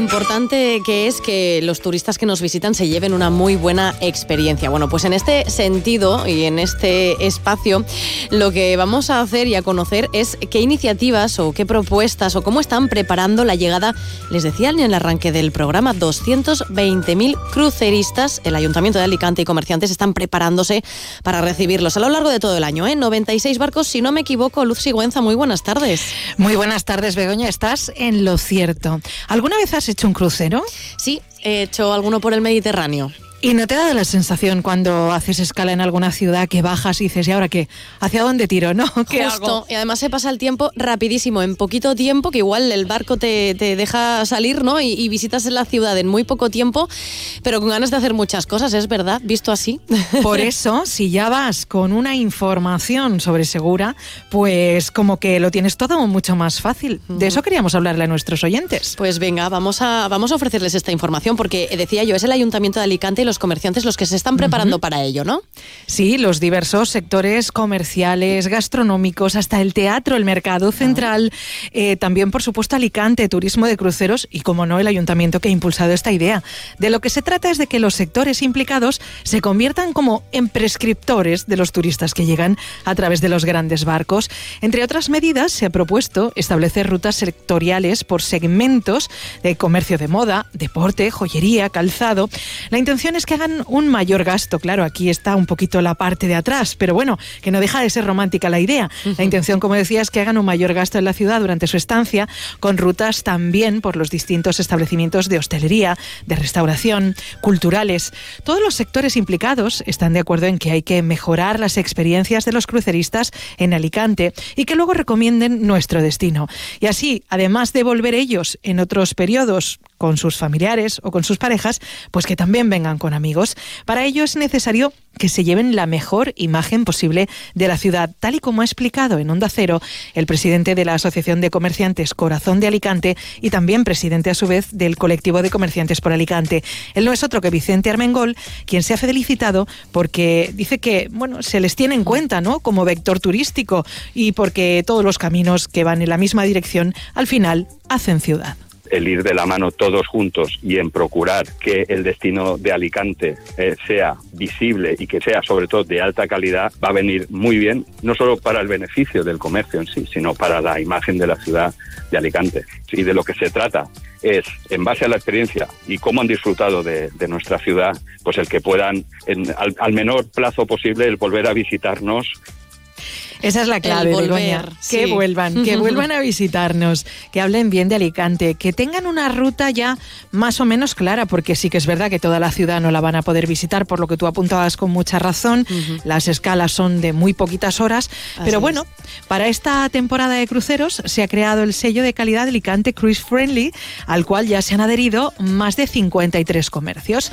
importante que es que los turistas que nos visitan se lleven una muy buena experiencia. Bueno, pues en este sentido y en este espacio, lo que vamos a hacer y a conocer es qué iniciativas o qué propuestas o cómo están preparando la llegada, les decía en el arranque del programa, 220.000 cruceristas. El Ayuntamiento de Alicante y comerciantes están preparándose para recibirlos a lo largo de todo el año. ¿eh? 96 barcos, si no me equivoco. Luz Sigüenza, muy buenas tardes. Muy buenas tardes, Begoña. Estás en lo cierto. ¿Alguna vez has hecho un crucero? Sí, he hecho alguno por el Mediterráneo. ¿Y no te da la sensación cuando haces escala en alguna ciudad que bajas y dices, ¿y ahora qué? ¿Hacia dónde tiro? ¿No? ¿Qué Justo. Y además se pasa el tiempo rapidísimo, en poquito tiempo, que igual el barco te, deja salir, ¿no? Y, visitas la ciudad en muy poco tiempo, pero con ganas de hacer muchas cosas, ¿es verdad? Visto así. Por eso, si ya vas con una información sobre Segura, pues como que lo tienes todo mucho más fácil. De eso queríamos hablarle a nuestros oyentes. Pues venga, vamos a, vamos a ofrecerles esta información, porque decía yo, es el Ayuntamiento de Alicante y los comerciantes los que se están preparando para ello, ¿no? Sí, los diversos sectores comerciales, gastronómicos, hasta el teatro, el mercado central, eh, también por supuesto Alicante, turismo de cruceros y como no el ayuntamiento que ha impulsado esta idea. De lo que se trata es de que los sectores implicados se conviertan como en prescriptores de los turistas que llegan a través de los grandes barcos. Entre otras medidas, se ha propuesto establecer rutas sectoriales por segmentos de comercio de moda, deporte, joyería, calzado. La intención es que hagan un mayor gasto. Claro, aquí está un poquito la parte de atrás, pero bueno, que no deja de ser romántica la idea. La intención, como decía, es que hagan un mayor gasto en la ciudad durante su estancia, con rutas también por los distintos establecimientos de hostelería, de restauración, culturales. Todos los sectores implicados están de acuerdo en que hay que mejorar las experiencias de los cruceristas en Alicante y que luego recomienden nuestro destino. Y así, además de volver ellos en otros periodos con sus familiares o con sus parejas, pues que también vengan con amigos. Para ello es necesario que se lleven la mejor imagen posible de la ciudad, tal y como ha explicado en Onda Cero el presidente de la Asociación de Comerciantes Corazón de Alicante y también presidente a su vez del colectivo de comerciantes por Alicante. Él no es otro que Vicente Armengol, quien se ha felicitado porque dice que bueno, se les tiene en cuenta ¿no? como vector turístico y porque todos los caminos que van en la misma dirección al final hacen ciudad el ir de la mano todos juntos y en procurar que el destino de Alicante eh, sea visible y que sea sobre todo de alta calidad, va a venir muy bien, no solo para el beneficio del comercio en sí, sino para la imagen de la ciudad de Alicante. Y de lo que se trata es, en base a la experiencia y cómo han disfrutado de, nuestra ciudad, pues el que puedan, al, al menor plazo posible, el volver a visitarnos esa es la clave, Que vuelvan, que vuelvan a visitarnos, que hablen bien de Alicante, que tengan una ruta ya más o menos clara, porque sí que es verdad que toda la ciudad no la van a poder visitar, por lo que tú apuntabas con mucha razón. Las escalas son de muy poquitas horas, pero bueno, para esta temporada de cruceros se ha creado el sello de calidad Alicante Cruise Friendly, al cual ya se han adherido más de 53 comercios.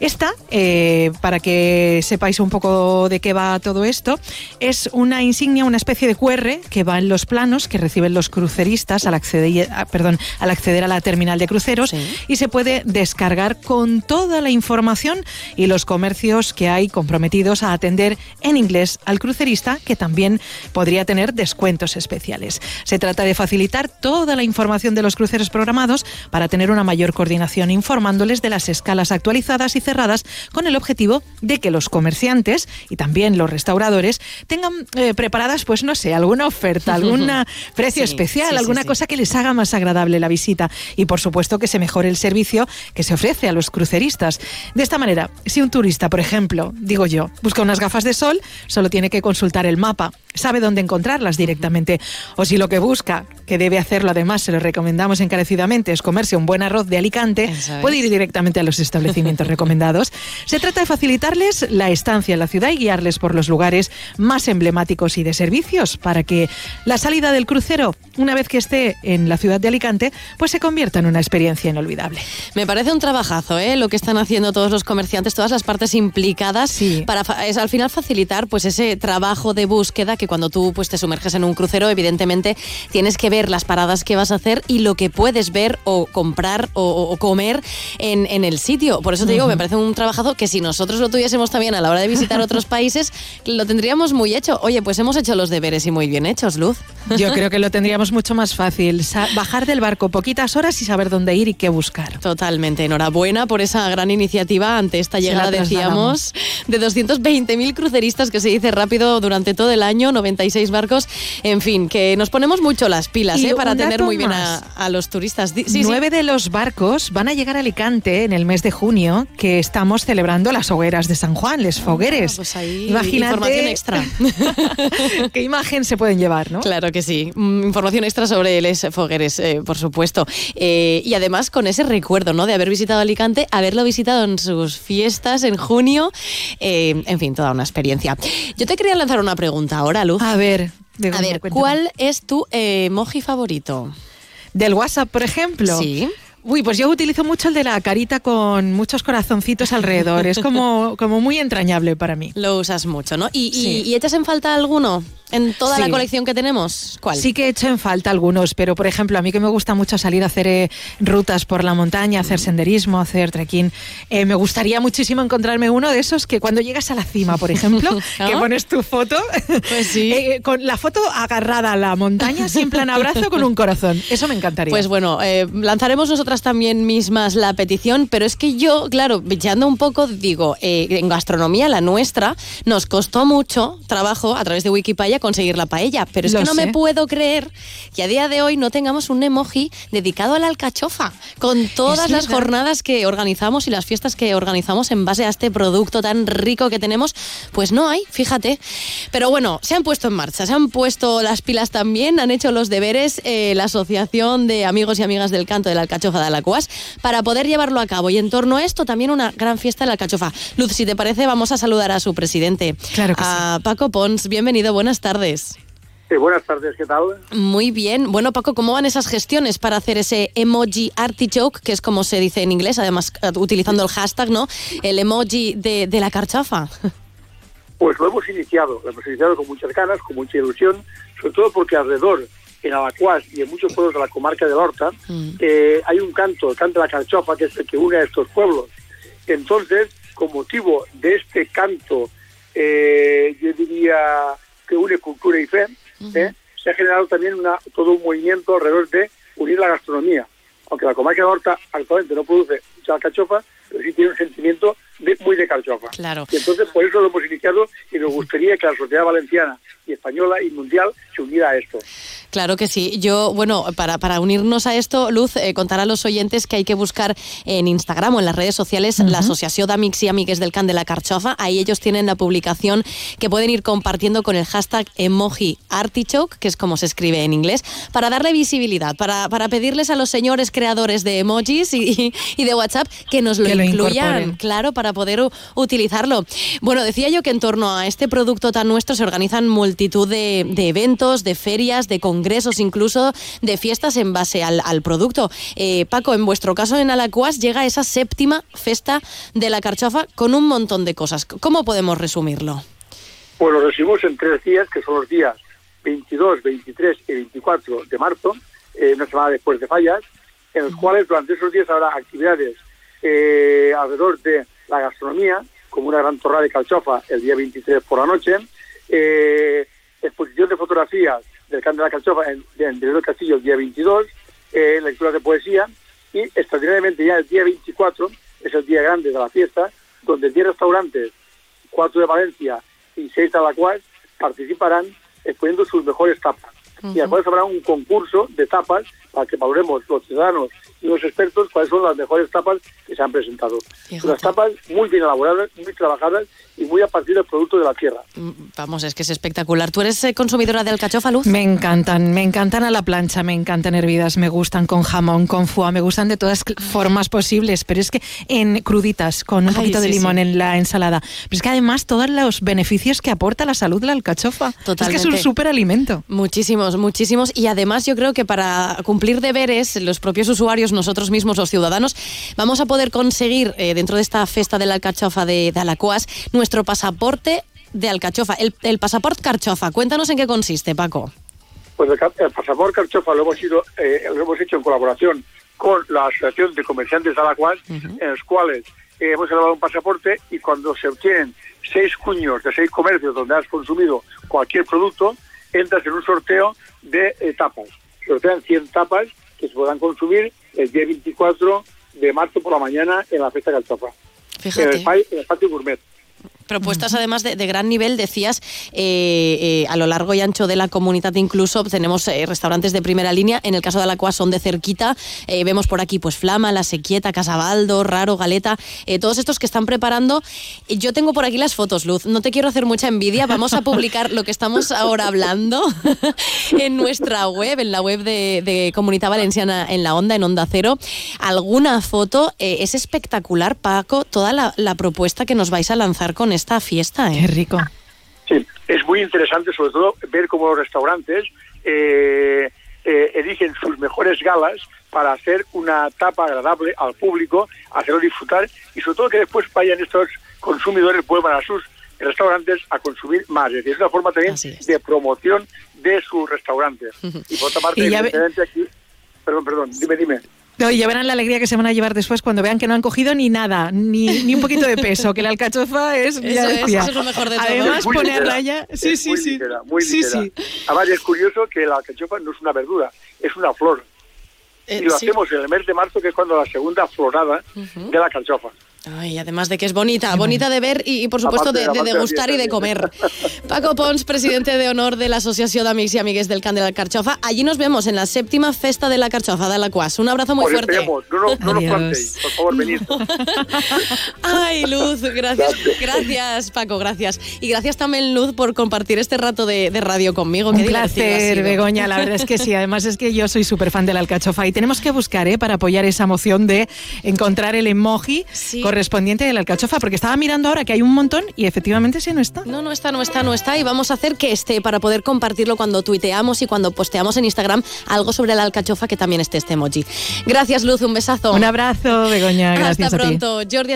Esta, eh, para que sepáis un poco de qué va todo esto, es una insignia una especie de QR que va en los planos que reciben los cruceristas al acceder, perdón, al acceder a la terminal de cruceros y se puede descargar con toda la información y los comercios que hay comprometidos a atender en inglés al crucerista que también podría tener descuentos especiales. Se trata de facilitar toda la información de los cruceros programados para tener una mayor coordinación informándoles de las escalas actualizadas y cerradas con el objetivo de que los comerciantes y también los restauradores tengan eh, preparados pues no sé, alguna oferta, algún precio especial, alguna cosa que les haga más agradable la visita. Y por supuesto que se mejore el servicio que se ofrece a los cruceristas. De esta manera, si un turista, por ejemplo, digo yo, busca unas gafas de sol, solo tiene que consultar el mapa, sabe dónde encontrarlas directamente. O si lo que busca, que debe hacerlo además, se lo recomendamos encarecidamente, es comerse un buen arroz de Alicante, puede ir directamente a los establecimientos recomendados. Se trata de facilitarles la estancia en la ciudad y guiarles por los lugares más emblemáticos y de servicios para que la salida del crucero, una vez que esté en la ciudad de Alicante, pues se convierta en una experiencia inolvidable. Me parece un trabajazo, ¿eh? lo que están haciendo todos los comerciantes, todas las partes implicadas para es, al final facilitar pues ese trabajo de búsqueda que cuando tú pues te sumerges en un crucero, evidentemente tienes que ver las paradas que vas a hacer y lo que puedes ver o comprar o, comer en, en, el sitio. Por eso te digo, me parece un trabajazo que si nosotros lo tuviésemos también a la hora de visitar otros países, lo tendríamos muy hecho. Oye, Oye, pues hemos hecho los deberes y muy bien hechos, Luz. Yo creo que lo tendríamos mucho más fácil. bajar del barco poquitas horas y saber dónde ir y qué buscar. Totalmente. Enhorabuena por esa gran iniciativa ante esta llegada, decíamos, de 220.000 cruceristas, que se dice rápido durante todo el año, 96 barcos. En fin, que nos ponemos mucho las pilas ¿eh? para tener muy bien a, los turistas. Nueve de los barcos van a llegar a Alicante en el mes de junio, que estamos celebrando las hogueras de San Juan, les ah, fogueres. pues ahí información extra. ¿Qué imagen se pueden llevar, no? Claro que sí. Mm, información extra sobre les fogueres, eh, por supuesto. Eh, y además con ese recuerdo, ¿no? De haber visitado Alicante, haberlo visitado en sus fiestas en junio. En fin, toda una experiencia. Yo te quería lanzar una pregunta ahora, Luz. A ver, a ver, ¿cuál es tu emoji favorito? Del WhatsApp, por ejemplo. Sí. Uy, pues yo utilizo mucho el de la carita con muchos corazoncitos alrededor. Es como, como muy entrañable para mí. Lo usas mucho, ¿no? ¿Y, y echas en falta alguno? en toda la colección que tenemos? ¿Cuál? Sí que he hecho en falta algunos, pero por ejemplo, a mí que me gusta mucho salir a hacer eh, rutas por la montaña, hacer senderismo, hacer trekking, eh, me gustaría muchísimo encontrarme uno de esos que cuando llegas a la cima, por ejemplo, que pones tu foto, pues sí. Eh, con la foto agarrada a la montaña, siempre en abrazo con un corazón. Eso me encantaría. Pues bueno, lanzaremos nosotras también mismas la petición, pero es que yo, claro, bicheando un poco, digo, en gastronomía, la nuestra, nos costó mucho trabajo a través de Wikipedia conseguir la paella. Pero es que no me puedo creer que a día de hoy no tengamos un emoji dedicado a la alcachofa, con todas las jornadas que organizamos y las fiestas que organizamos en base a este producto tan rico que tenemos, pues no hay, fíjate. Pero bueno, se han puesto en marcha, se han puesto las pilas también, han hecho los deberes eh, la Asociación de Amigos y Amigas del Canto de la Alcachofa de Alacuas para poder llevarlo a cabo. Y en torno a esto también una gran fiesta de la alcachofa. Luz, si te parece, vamos a saludar a su presidente, claro a Paco Pons. Bienvenido, buenas tardes tardes. buenas tardes, ¿qué tal? Muy bien. Bueno, Paco, ¿cómo van esas gestiones para hacer ese emoji artichoke, que es como se dice en inglés, además eh, utilizando el hashtag, ¿no? El emoji de, la carchafa. Pues lo hemos iniciado, lo hemos iniciado con muchas ganas, con mucha ilusión, sobre todo porque alrededor, en Alacuás y en muchos pueblos de la comarca de Horta, mm. eh, hay un canto, el canto de la carchofa, que es el que une a estos pueblos. Entonces, con motivo de este canto, eh, yo diría que une cultura y fe, ¿eh? se ha generado también una, todo un movimiento alrededor de unir la gastronomía. Aunque la comarca de Horta actualmente no produce mucha alcachofa, pero sí tiene un sentimiento de, muy de carchofa. Claro. Y entonces por eso lo hemos iniciado y nos gustaría que la sociedad valenciana y española y mundial se uniera a esto. Claro que sí. Yo, bueno, para, para unirnos a esto, Luz, eh, contar a los oyentes que hay que buscar en Instagram o en las redes sociales la Asociación de Amics y Amigues del Can de la Carchofa. Ahí ellos tienen la publicación que pueden ir compartiendo con el hashtag emoji artichoke, que es como se escribe en inglés, para darle visibilidad, para, para pedirles a los señores creadores de emojis y, y de WhatsApp que nos lo incluyan, claro, para poder utilizarlo. Bueno, decía yo que en torno a este producto tan nuestro se organizan multitud de, de eventos, de ferias, de congresos congresos, incluso de fiestas en base al, producto. Eh, Paco, en vuestro caso en Alacuas llega esa séptima festa de la carchofa con un montón de cosas. ¿Cómo podemos resumirlo? Pues lo resumimos en tres días, que son los días 22, 23 y 24 de marzo, eh, una semana después de fallas, en los cuales durante esos días habrá actividades eh, alrededor de la gastronomía, como una gran torre de calchofa el día 23 por la noche, exposición de fotografías del Canto de la Calchofa en, en, el Castillo el día 22, eh, lecturas de poesía y extraordinariamente ya el día 24 es el día grande de la fiesta, donde 10 restaurantes, 4 de Valencia y 6 de Alacuas participarán exponiendo sus mejores tapas. Y después habrá un concurso de tapas para que valoremos los ciudadanos y los expertos cuáles son las mejores tapas que se han presentado. Unas tapas muy bien elaboradas, muy trabajadas y muy a partir del producto de la tierra. Mm, vamos, es que es espectacular. ¿Tú eres eh, consumidora de alcachofa, Luz? Me encantan, me encantan a la plancha, me encantan hervidas, me gustan con jamón, con foie, me gustan de todas formas posibles, pero es que en cruditas, con un poquito de limón en la ensalada. Pero es que además todos los beneficios que aporta la salud la alcachofa. Totalmente. Es que es un súper alimento. Muchísimos, muchísimos. Y además yo creo que para cumplir deberes, los propios usuarios, nosotros mismos, los ciudadanos, vamos a poder conseguir eh, dentro de esta festa de la alcachofa de, de Alacuas nuestro pasaporte de Alcachofa, el, pasaporte Carchofa. Cuéntanos en qué consiste, Paco. Pues el, pasaporte Carchofa lo hemos, ido, eh, lo hemos hecho en colaboración con la Asociación de Comerciantes de Alacuas, en los cuales eh, hemos elaborado un pasaporte y cuando se obtienen seis cuños de seis comercios donde has consumido cualquier producto, entras en un sorteo de tapas. Sortean 100 tapas que se podrán consumir el día 24 de marzo por la mañana en la fiesta Calchafa. Fíjate. En el, patio gourmet propuestas además de, gran nivel, decías, eh, eh, a lo largo y ancho de la comunidad incluso tenemos eh, restaurantes de primera línea, en el caso de la cual son de cerquita, vemos por aquí pues Flama, La Sequieta, Casabaldo, Raro, Galeta, todos estos que están preparando. Yo tengo por aquí las fotos, Luz, no te quiero hacer mucha envidia, vamos a publicar lo que estamos ahora hablando en nuestra web, en la web de, Comunidad Valenciana en la Onda, en Onda Cero. Alguna foto, es espectacular, Paco, toda la, la propuesta que nos vais a lanzar con esta fiesta. ¿eh? Qué rico. Sí, es muy interesante sobre todo ver cómo los restaurantes eh, eh, eligen sus mejores galas para hacer una tapa agradable al público, hacerlo disfrutar y sobre todo que después vayan estos consumidores, vuelvan a sus restaurantes a consumir más. Es decir, es una forma también de promoción de sus restaurantes. Y por otra parte, evidentemente aquí... Perdón, perdón, dime, dime. No, y ya verán la alegría que se van a llevar después cuando vean que no han cogido ni nada, ni, ni un poquito de peso, que la alcachofa es... Eso, es, eso es lo mejor de todo. Además, poner raya... Sí, sí, sí. muy sí, sí. Además, es curioso que la alcachofa no es una verdura, es una flor. Eh, y lo hacemos en el mes de marzo, que es cuando la segunda florada de la alcachofa. Ay, además de que es bonita, bonita de ver y, por supuesto de, degustar y de comer. Paco Pons, presidente de honor de la Asociación de Amigos y Amigues del Can de la Carchofa. Allí nos vemos en la séptima festa de la Carchofa de la Cuas. Un abrazo muy fuerte. No, no, no nos por favor, venid. Ay, Luz, gracias, gracias, Paco, gracias. Y gracias también, Luz, por compartir este rato de, radio conmigo. Un placer, Begoña, la verdad es que sí. Además es que yo soy súper fan de la alcachofa y tenemos que buscar, ¿eh? para apoyar esa moción de encontrar el emoji correspondiente de la alcachofa, porque estaba mirando ahora que hay un montón y efectivamente sí no está. No, no está, no está, no está y vamos a hacer que esté para poder compartirlo cuando tuiteamos y cuando posteamos en Instagram algo sobre la alcachofa que también esté este emoji. Gracias Luz, un besazo. Un abrazo, Begoña, gracias Hasta pronto. Jordi